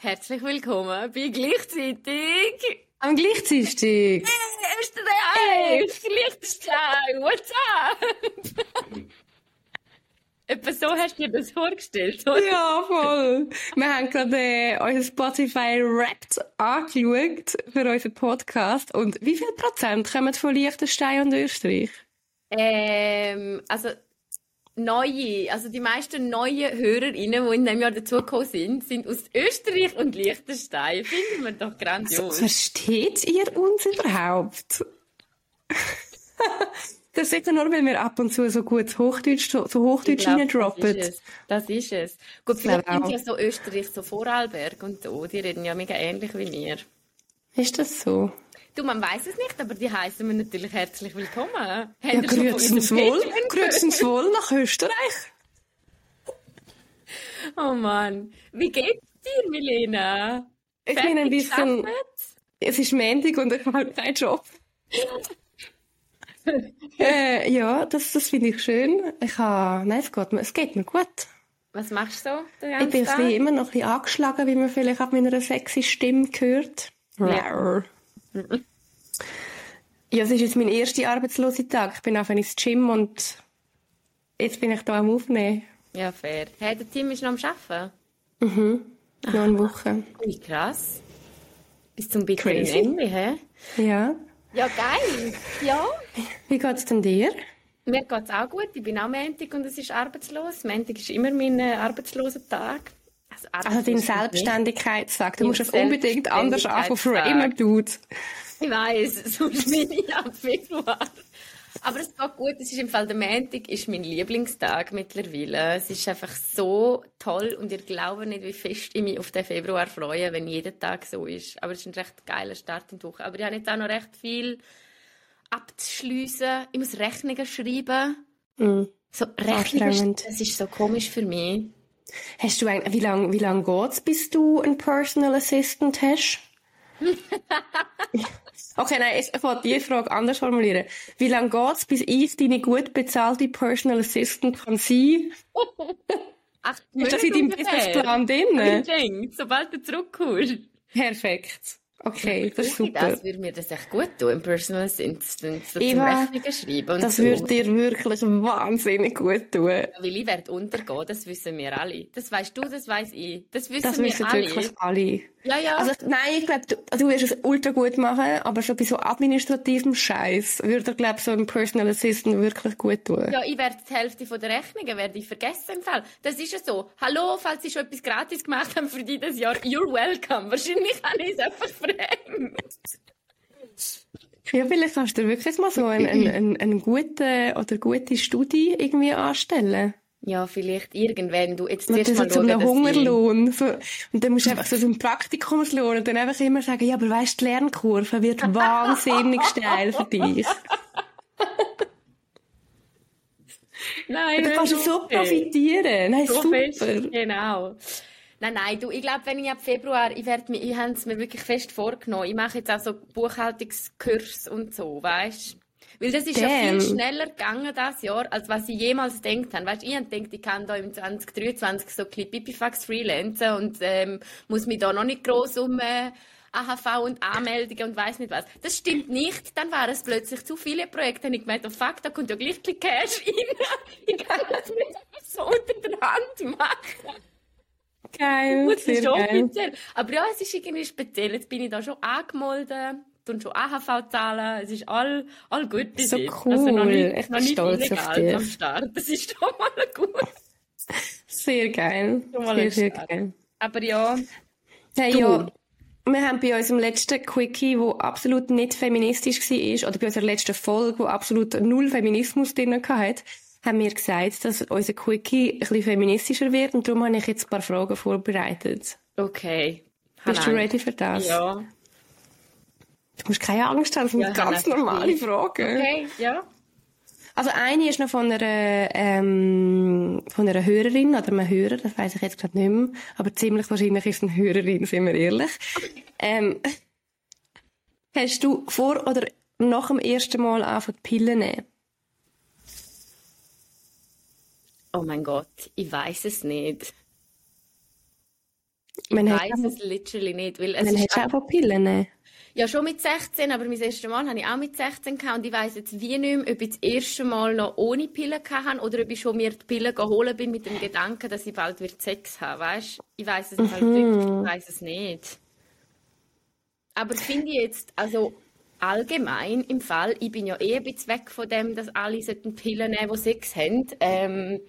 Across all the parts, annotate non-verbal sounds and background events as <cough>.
Herzlich willkommen bei gleichzeitig. Am gleichzeitig. Österreich, Liechtenstein, what's up? <laughs> Etwa so hast du dir das vorgestellt, oder? Ja, voll. Wir haben gerade äh, unser Spotify Wrapped angeschaut für unseren Podcast. Und wie viel Prozent kommen von Liechtenstein und Österreich? Ähm, also neue, also die meisten neuen Hörerinnen, die in diesem Jahr dazugekommen sind, sind aus Österreich und Liechtenstein. Finden wir doch grandios. Versteht ihr uns überhaupt? <laughs> das ist sicher nur, weil wir ab und zu so gut Hochdeutsch, so, Hochdeutsch reindroppen. Das ist es. Das ist es. Gut, vielleicht sind ja so Österreich, so Vorarlberg und so, die reden ja mega ähnlich wie wir. Ist das so? Du, man weiß es nicht, aber die heißen wir natürlich herzlich willkommen. Ja, grüßens wohl, grüßens wohl nach Österreich. <laughs> Oh Mann, wie geht's dir, Milena? Ich bin ein bisschen... Es ist Montag und ich habe keinen Job. <laughs> äh, ja, das, das finde ich schön. Ich habe... Nein, es geht, mir, es geht mir gut. Was machst du so Ich bin immer noch ein bisschen angeschlagen, wie man vielleicht auf meiner sexy Stimme hört. Ja. <laughs> Ja, es ist jetzt mein erster Arbeitslosentag. Ich bin einfach ins Gym und jetzt bin ich da am Aufnehmen. Ja, fair. Hey, der Team ist noch am Arbeiten? Mhm. Noch eine Woche. Wie krass. Bis zum bitteren Ende, hä? Ja. Ja, geil. Ja. Wie geht's denn dir? Mir geht's auch gut. Ich bin auch Montag und es ist arbeitslos. Montag ist immer mein äh, Arbeitslosentag. Also, also dein Selbstständigkeitstag. Du musst es unbedingt anders anfangen, Dude. Ich weiss, <laughs> sonst bin ich ab Februar. Aber es geht gut. Es ist im Fall der Montag ist mein Lieblingstag mittlerweile. Es ist einfach so toll und ihr glaubt nicht, wie fest ich mich auf den Februar freue, wenn jeder Tag so ist. Aber es ist ein recht geiler Start in die Woche. Aber ich habe jetzt auch noch recht viel abzuschliessen. Ich muss Rechnungen schreiben. Mm. So Rechnungen, das ist so komisch für mich. Hast du ein, wie lange wie lang geht's, bis du einen Personal Assistant hast? <laughs> okay, nein, ich wollte die Frage anders formulieren. Wie lange geht's, bis ich deine gut bezahlte Personal Assistant kann sein? Ach, ist das in deinem Businessplan drin? Sobald du zurückkommst. Perfekt. Okay, <laughs> das ist super. Das würde mir das echt gut tun, im Personal Assistant, so Eva, zum Rechnungen schreiben und Das so. würde dir wirklich wahnsinnig gut tun. Ja, weil ich werde untergehen, das wissen wir alle. Das weißt du, das weiß ich. Das wissen das wir wissen alle. wirklich alle. Ja, ja. Also, nein, ich glaube, du, du wirst es ultra gut machen, aber schon bei so administrativem Scheiß würde, glaube so ein Personal Assistant wirklich gut tun. Ja, ich werde die Hälfte von der Rechnungen werde ich vergessen im Fall. Das ist ja so. Hallo, falls Sie schon etwas gratis gemacht haben für dieses Jahr, you're welcome. Wahrscheinlich habe ich es einfach verdrängt. Ja, vielleicht kannst du wirklich mal so einen, einen, einen guten oder gute Studie irgendwie anstellen. Ja, vielleicht irgendwann. Du jetzt zuerst mal schauen, einen Hungerlohn. So, und dann musst du <laughs> einfach so einen Praktikumslohn und dann einfach immer sagen, ja, aber weißt, die Lernkurve wird <laughs> wahnsinnig steil für dich. Nein, du kannst so profitieren. Nein, so super. Fest, genau. Nein, nein, du, ich glaube, wenn ich ab Februar, ich werde mir, ich habe es mir wirklich fest vorgenommen. Ich mache jetzt auch so Buchhaltungskurs und so, weißt weil das ist Damn. ja viel schneller gegangen das Jahr, als was ich jemals gedacht habe. Weißt, ich habe gedacht, ich kann da im 2023 so ein bisschen Pipifax freelancen und ähm, muss mich da noch nicht gross um äh, AHV und Anmeldungen und weiß nicht was. Das stimmt nicht. Dann waren es plötzlich zu viele Projekte. Und ich gemeint, oh fuck, da kommt ja gleich ein Cash <laughs> rein. ich kann das nicht so unter der Hand machen. Geil, Gut, sehr schon geil. Offiziell. Aber ja, es ist irgendwie speziell. Jetzt bin ich da schon angemeldet und schon AHV zahlen. Es ist all, all gut bis So jetzt. cool. Also noch nicht, ich noch bin stolz illegal auf dich. am Start. Das ist schon mal gut. Sehr geil. Sehr, sehr geil. Aber ja, Hey, Du. ja. Wir haben bei unserem letzten Quickie, wo absolut nicht feministisch war, oder bei unserer letzten Folge, wo absolut null Feminismus drin hatte, haben wir gesagt, dass unser Quickie ein bisschen feministischer wird und darum habe ich jetzt ein paar Fragen vorbereitet. okay. Bist du Hannah. ready für das? Ja. Du musst keine Angst haben, das sind Ja, ganz normale Fragen. Okay, ja. Also eine ist noch von einer, ähm, von einer Hörerin oder einem Hörer, das weiß ich jetzt gerade nicht mehr, aber ziemlich wahrscheinlich ist es eine Hörerin, sind wir ehrlich. Ähm, hast du vor oder nach dem ersten Mal angefangen Pillen nehmen? Oh mein Gott, ich weiß es nicht. Ich weiß es literally nicht. Weil es man hat auch Pillen nehmen. Ja, schon mit 16, aber mein erstes Mal hatte ich auch mit 16 gehabt und ich weiss jetzt wie nicht mehr, ob ich das erste Mal noch ohne Pillen hatte oder ob ich schon mir die Pillen geholt bin mit dem Gedanken, dass ich bald wieder Sex habe, weißt? Ich weiss es mhm. halt wirklich, ich weiss es nicht. Aber finde ich jetzt, also allgemein im Fall, ich bin ja eh ein bisschen weg von dem, dass alle Pillen nehmen, die Sex haben. Ähm,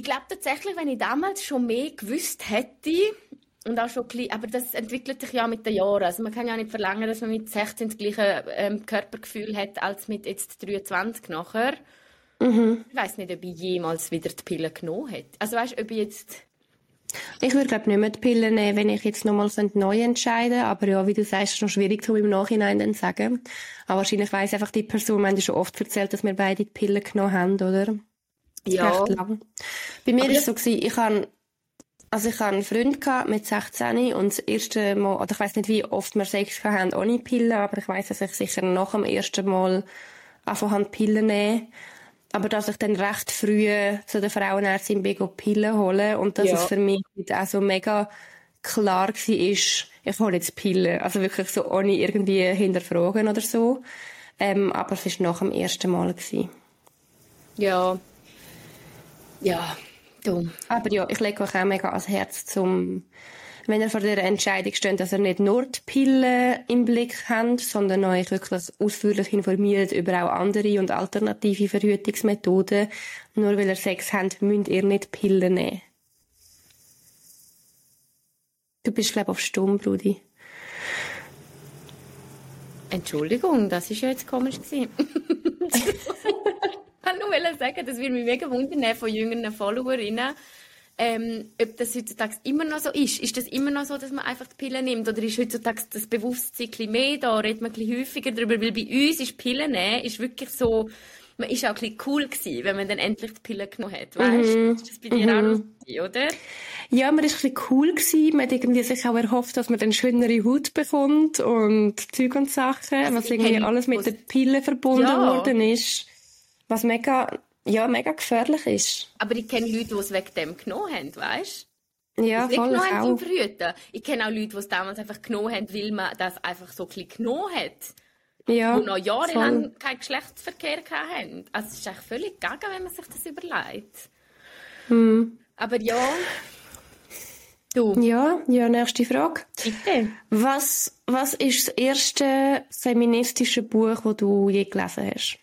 ich glaube tatsächlich, wenn ich damals schon mehr gewusst hätte, und auch schon klein, aber das entwickelt sich ja mit den Jahren. Also man kann ja nicht verlangen, dass man mit 16 das gleiche ähm, Körpergefühl hat als mit jetzt 23 nachher. Mhm. Ich weiß nicht, ob ich jemals wieder die Pille genommen hätte. Also weißt, ob ich jetzt ich würde glaube nicht mehr die Pille nehmen, wenn ich jetzt nochmal neu entscheiden Aber ja, wie du sagst, ist es noch schwierig, zu im Nachhinein dann sagen. Aber wahrscheinlich weiss einfach die Person, wir haben schon oft erzählt, dass wir beide die Pille genommen haben, oder? Ja. Bei mir war es so, gewesen, ich habe also ich hatte einen Freund mit 16 und das erste Mal, oder ich weiß nicht, wie oft wir Sex hatten ohne Pillen, aber ich weiß, dass ich sicher nach dem ersten Mal einfach Pillen nehmen aber dass ich dann recht früh zu der Frauenärztin bin, Pillen holen und dass ja. es für mich auch so mega klar war, ich hole jetzt Pillen. Also wirklich so ohne irgendwie hinterfragen oder so. Ähm, aber es war nach dem ersten Mal. Gewesen. Ja. Ja, Du. Aber ja, ich lege euch auch mega ans Herz, zum, wenn ihr vor der Entscheidung steht, dass ihr nicht nur die Pillen im Blick habt, sondern euch wirklich ausführlich informiert über auch andere und alternative Verhütungsmethoden. Nur weil ihr Sex habt, müsst ihr nicht Pillen nehmen. Du bist, glaube ich, auf Stumm, Brudi. Entschuldigung, das ist ja jetzt komisch gewesen. <laughs> nur sagen, das würde mich mega wundern von jüngeren Followerinnen, ähm, ob das heutzutage immer noch so ist. Ist das immer noch so, dass man einfach die Pille nimmt? Oder ist heutzutage das Bewusstsein mehr da? Redet man ein bisschen häufiger darüber? Weil bei uns ist Pille nehmen ist wirklich so, man ist auch ein bisschen cool gewesen, wenn man dann endlich die Pille genommen hat. Weißt mhm. Ist das bei dir mhm. auch noch so, oder? Ja, man ist ein bisschen cool gewesen. Man hat irgendwie sich auch erhofft, dass man dann schönere Haut bekommt und Zeug und Sachen, also was irgendwie alles mit der Pille verbunden ja. worden ist. Was mega, ja, mega gefährlich ist. Aber ich kenne Leute, die es wegen dem genommen haben, weißt du? Ja, voll genommen haben Verhüten. Ich kenne auch Leute, die es damals einfach genommen haben, weil man das einfach so ein genommen hat. Ja, die noch jahrelang voll. keinen Geschlechtsverkehr hatten. Also es ist eigentlich völlig gaga, wenn man sich das überlegt. Hm. Aber ja... Du. Ja, ja, nächste Frage. Bitte. Was, was ist das erste feministische Buch, das du je gelesen hast?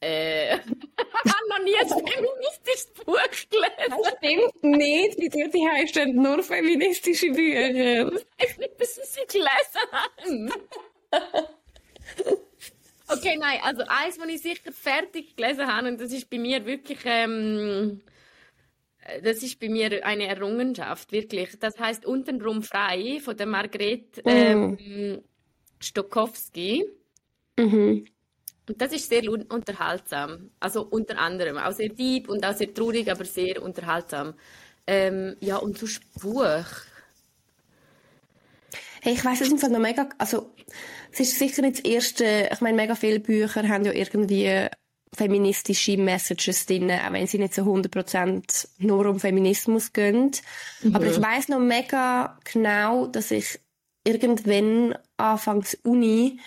Äh, ich habe noch nie ein feministisches Buch gelesen. Das stimmt nicht. Die heißt nur feministische Bücher. Dass ich sie gelesen okay, nein, also eins, was ich sicher fertig gelesen habe, und das ist bei mir wirklich, ähm, das ist bei mir eine Errungenschaft, wirklich. Das heißt Untenrum frei von der Margret mm. Stokowski. Mhm. Und das ist sehr unterhaltsam. Also unter anderem. Auch sehr deep und auch sehr traurig, aber sehr unterhaltsam. Ähm, ja, und so Buch. Hey, ich weiß es im Fall noch mega, also, es ist sicher nicht das erste, ich meine, mega viele Bücher haben ja irgendwie feministische Messages drin, auch wenn sie nicht so 100% nur um Feminismus gehen. Mhm. Aber ich weiß noch mega genau, dass ich irgendwann anfangs Uni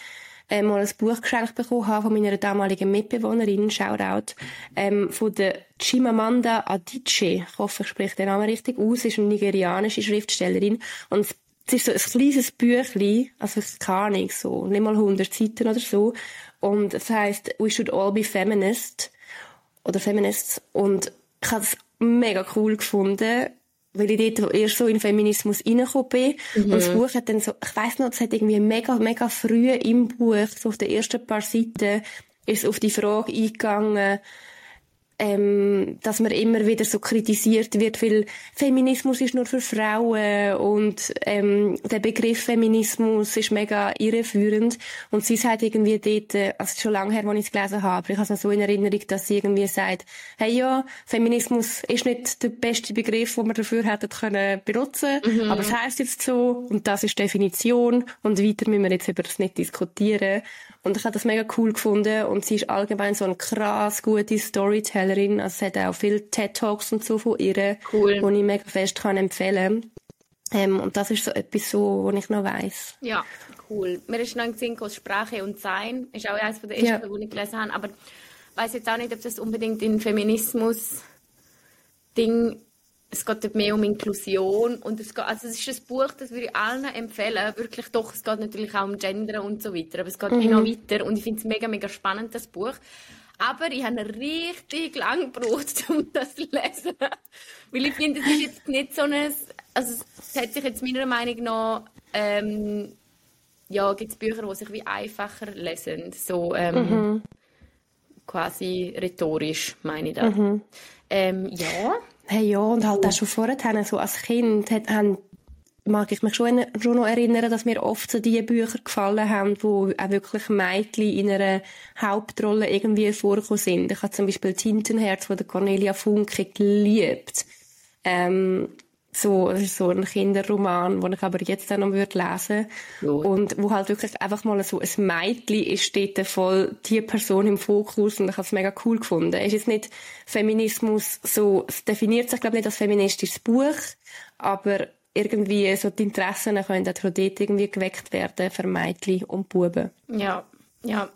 äh, mal ein Buch geschenkt bekommen habe von meiner damaligen Mitbewohnerin, Shoutout, ähm, von der Chimamanda Adichie. Ich hoffe, ich spreche den Namen richtig aus. Ist eine nigerianische Schriftstellerin. Und es ist so ein kleines Büchlein, also keine Ahnung, so, nicht mal 100 Seiten oder so. Und es heisst We Should All Be Feminist oder Feminists. Und ich habe es mega cool gefunden weil ich dort erst so in Feminismus reingekommen bin. Mhm. Und das Buch hat dann so, ich weiss noch, es hat irgendwie mega, mega früh im Buch, so auf den ersten paar Seiten, ist auf die Frage eingegangen, ähm, dass man immer wieder so kritisiert wird, weil Feminismus ist nur für Frauen und ähm, der Begriff Feminismus ist mega irreführend und sie sagt irgendwie dort, äh, also schon lange her, als ich es gelesen habe, aber ich habe es so in Erinnerung, dass sie irgendwie sagt, hey ja, Feminismus ist nicht der beste Begriff, den wir dafür hätten können benutzen, mhm. aber es heißt jetzt so und das ist Definition und weiter müssen wir jetzt über das nicht diskutieren und ich habe das mega cool gefunden und sie ist allgemein so eine krass gute Storytellerin. Also es hat auch viele TED-Talks und so von ihr, cool. die ich mega fest kann empfehlen ähm, Und das ist so etwas so, was ich noch weiss. Ja, cool. Mir ist noch ein Sinn Sprache und Sein. Ist auch eines der ersten, ja. die ich gelesen habe. Aber ich weiß jetzt auch nicht, ob das unbedingt in Feminismus-Ding es geht dort mehr um Inklusion und es geht, also es ist ein Buch, das würde ich allen empfehlen, wirklich doch, es geht natürlich auch um Gender und so weiter, aber es geht mhm. noch weiter und ich finde es mega, mega spannend, das Buch. Aber ich habe richtig lange gebraucht, <laughs> um das zu lesen. Weil ich finde, es ist jetzt nicht so ein, also es hat sich jetzt meiner Meinung nach, ähm, ja, gibt es Bücher, die sich wie einfacher lesen, so ähm, mhm. quasi rhetorisch, meine ich das. Mhm. Ähm, ja. Hey, ja, und halt auch schon vorher, so als Kind, hat, haben, mag ich mich schon, schon noch erinnern, dass mir oft so die Bücher gefallen haben, wo auch wirklich Mädchen in einer Hauptrolle irgendwie vorgekommen sind. Ich habe zum Beispiel Tintenherz von der Cornelia Funke geliebt. Ähm, so, das ist so ein Kinderroman, den ich aber jetzt auch noch lesen würde. Ja. Und wo halt wirklich einfach mal so ein Mädchen ist steht voll die Person im Fokus und ich habe es mega cool gefunden. Es ist jetzt nicht Feminismus so, es definiert sich glaube ich nicht als feministisches Buch, aber irgendwie so die Interessen können auch dort irgendwie geweckt werden für Mädchen und Buben. Ja, ja.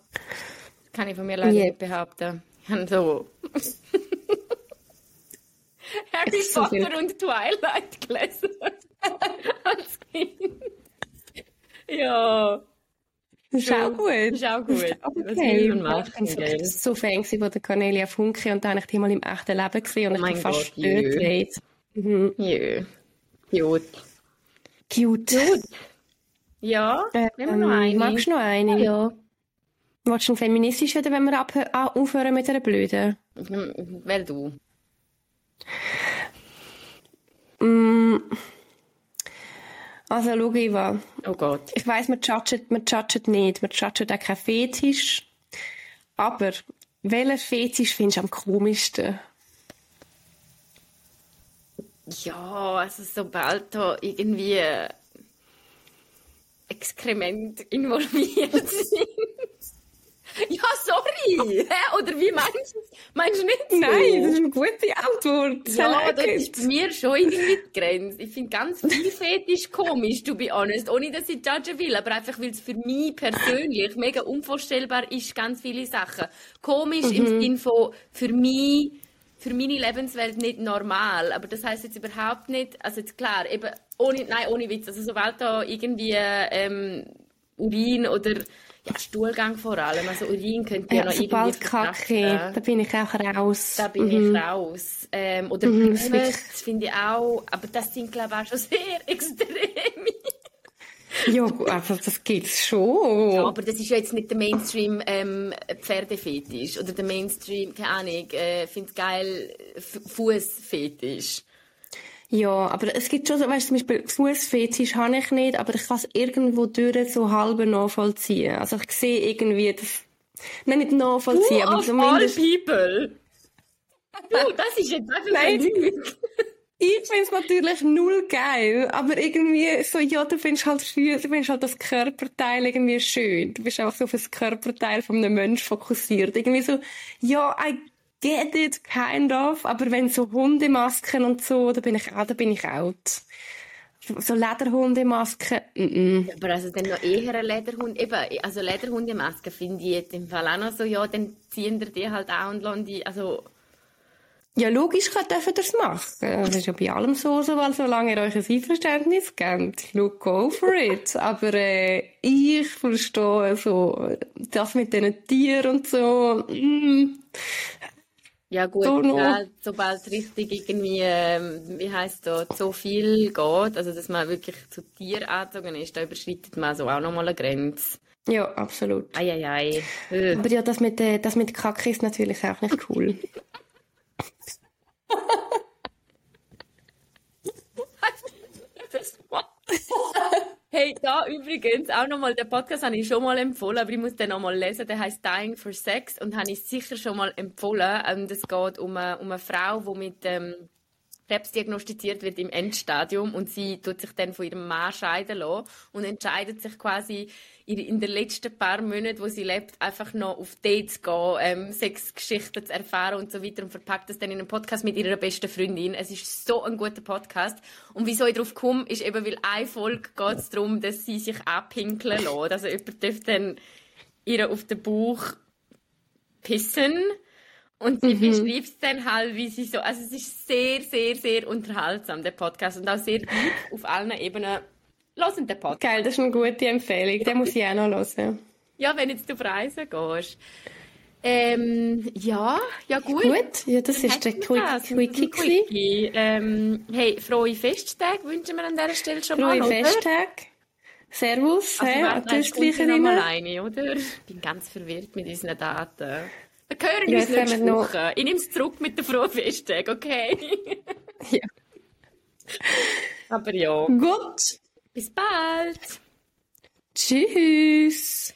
Kann ich von mir leider yeah. nicht behaupten. Ich habe so Harry so Potter viel. und Twilight gelesen. Als Kind. Ja. Das ist auch gut. Das ist auch gut. Okay. machen, so, gell? so Fan von der Cornelia Funke und da habe ich die mal im echten Leben gesehen und oh ich bin fast gestört. Mhm. Jö. Cute. Cute. Cute. Ja, ähm, nehmen wir noch eine. Magst du noch eine? Ja. Willst du ein feministisch werden, wenn wir aufhören mit einer Blöden? Wer du? Mm. Also, schau, Eva. Oh Gott. Ich weiss, man judget, man judget nicht. Man judget auch keinen Fetisch. Aber, welcher Fetisch findest du am komischsten? Ja, also sobald da irgendwie Exkrement involviert <laughs> sind. <laughs> Ja, sorry. Hä? Oder wie meinst du Meinst du nicht so? Nein, das ist eine gute Antwort. Ja, das ist bei mir schon irgendwie die Grenze. Ich finde ganz viel Fetisch komisch, to be honest. Ohne, dass ich judgen will, aber einfach, weil es für mich persönlich mega unvorstellbar ist, ganz viele Sachen. Komisch mhm. im Sinne von, für mich, für meine Lebenswelt nicht normal. Aber das heißt jetzt überhaupt nicht, also jetzt klar, eben, ohne, nein, ohne Witz. Also sobald da irgendwie, ähm, Urin oder Stuhlgang vor allem. Also Urin könnte ja, ja noch sobald Kacke, da bin ich auch raus. Da bin mhm. ich raus. Ähm, oder mhm, das finde ich auch, aber das sind glaube ich auch schon sehr <laughs> extreme. ja, also das gibt's schon. Ja, aber das ist ja jetzt nicht der Mainstream ähm, Pferdefetisch oder der Mainstream, keine Ahnung, äh, finde geil Fußfetisch. Ja, aber es gibt schon so, weißt du, zum Beispiel Fußfetisch habe ich nicht, aber ich kann es irgendwo durch so halb nachvollziehen. Also ich sehe irgendwie das, nein, nicht nachvollziehen, Who aber zumindest... people? Du, das ist jetzt einfach Nein, ich finde es natürlich null geil, aber irgendwie so, ja, du findest halt du findest halt das Körperteil irgendwie schön. Du bist einfach so auf das Körperteil von einem Menschen fokussiert. Irgendwie so, ja, I get it, kind of, aber wenn so Hundemasken und so, da bin ich auch, da bin ich out. So Lederhundemasken, mm -mm. Aber also dann noch eher eine Lederhund, eben, also Lederhundemasken finde ich jetzt im Fall auch noch so, ja, dann ziehen die halt auch und lassen die, also... Ja, logisch dürfen das machen. Das ist ja bei allem so, so weil solange ihr euch ein Einverständnis gebt, look, go for it. <laughs> Aber äh, ich verstehe so, das mit diesen Tieren und so, mm, ja gut, ja, sobald richtig irgendwie, ähm, wie heißt das, so viel geht, also dass man wirklich zu Tier angezogen ist, da überschreitet man so auch nochmal eine Grenze. Ja, absolut. Eieiei. Aber ja, das mit, äh, das mit Kacke ist natürlich auch nicht cool. <laughs> Hey, da übrigens auch nochmal, den Podcast habe ich schon mal empfohlen, aber ich muss den nochmal lesen. Der heißt Dying for Sex und habe ich sicher schon mal empfohlen. Es geht um eine, um eine Frau, die mit ähm, Krebs diagnostiziert wird im Endstadium und sie tut sich dann von ihrem Mann scheiden lassen und entscheidet sich quasi in den letzten paar Monaten, wo sie lebt, einfach noch auf Dates zu gehen, ähm, Sexgeschichten zu erfahren und so weiter und verpackt das dann in einen Podcast mit ihrer besten Freundin. Es ist so ein guter Podcast. Und wieso ich darauf komme, ist eben, weil eine Folge geht es darum, dass sie sich abpinkeln lässt. Also jemand darf dann ihr auf den Bauch pissen und sie mhm. beschreibt es dann halt, wie sie so, also es ist sehr, sehr, sehr unterhaltsam, der Podcast, und auch sehr gut auf allen Ebenen. Hören den Podcast. Geil, das ist eine gute Empfehlung, den muss ich auch noch hören. Ja, wenn jetzt du auf Reisen gehst. Ähm, ja, ja gut. Gut, ja, das ist der Quick, Quickie. Quickie. Ähm, hey, frohe Festtage wünschen wir an dieser Stelle schon frohe mal, Frohe Festtage. Servus, also, hey, an die oder? Ich bin ganz verwirrt mit unseren Daten. Wir hören ja, uns nächste Woche. Noch... Ich nehme es zurück mit der frohen Festtag, okay? <laughs> ja. Aber ja. Gut. Bis bald. Tschüss.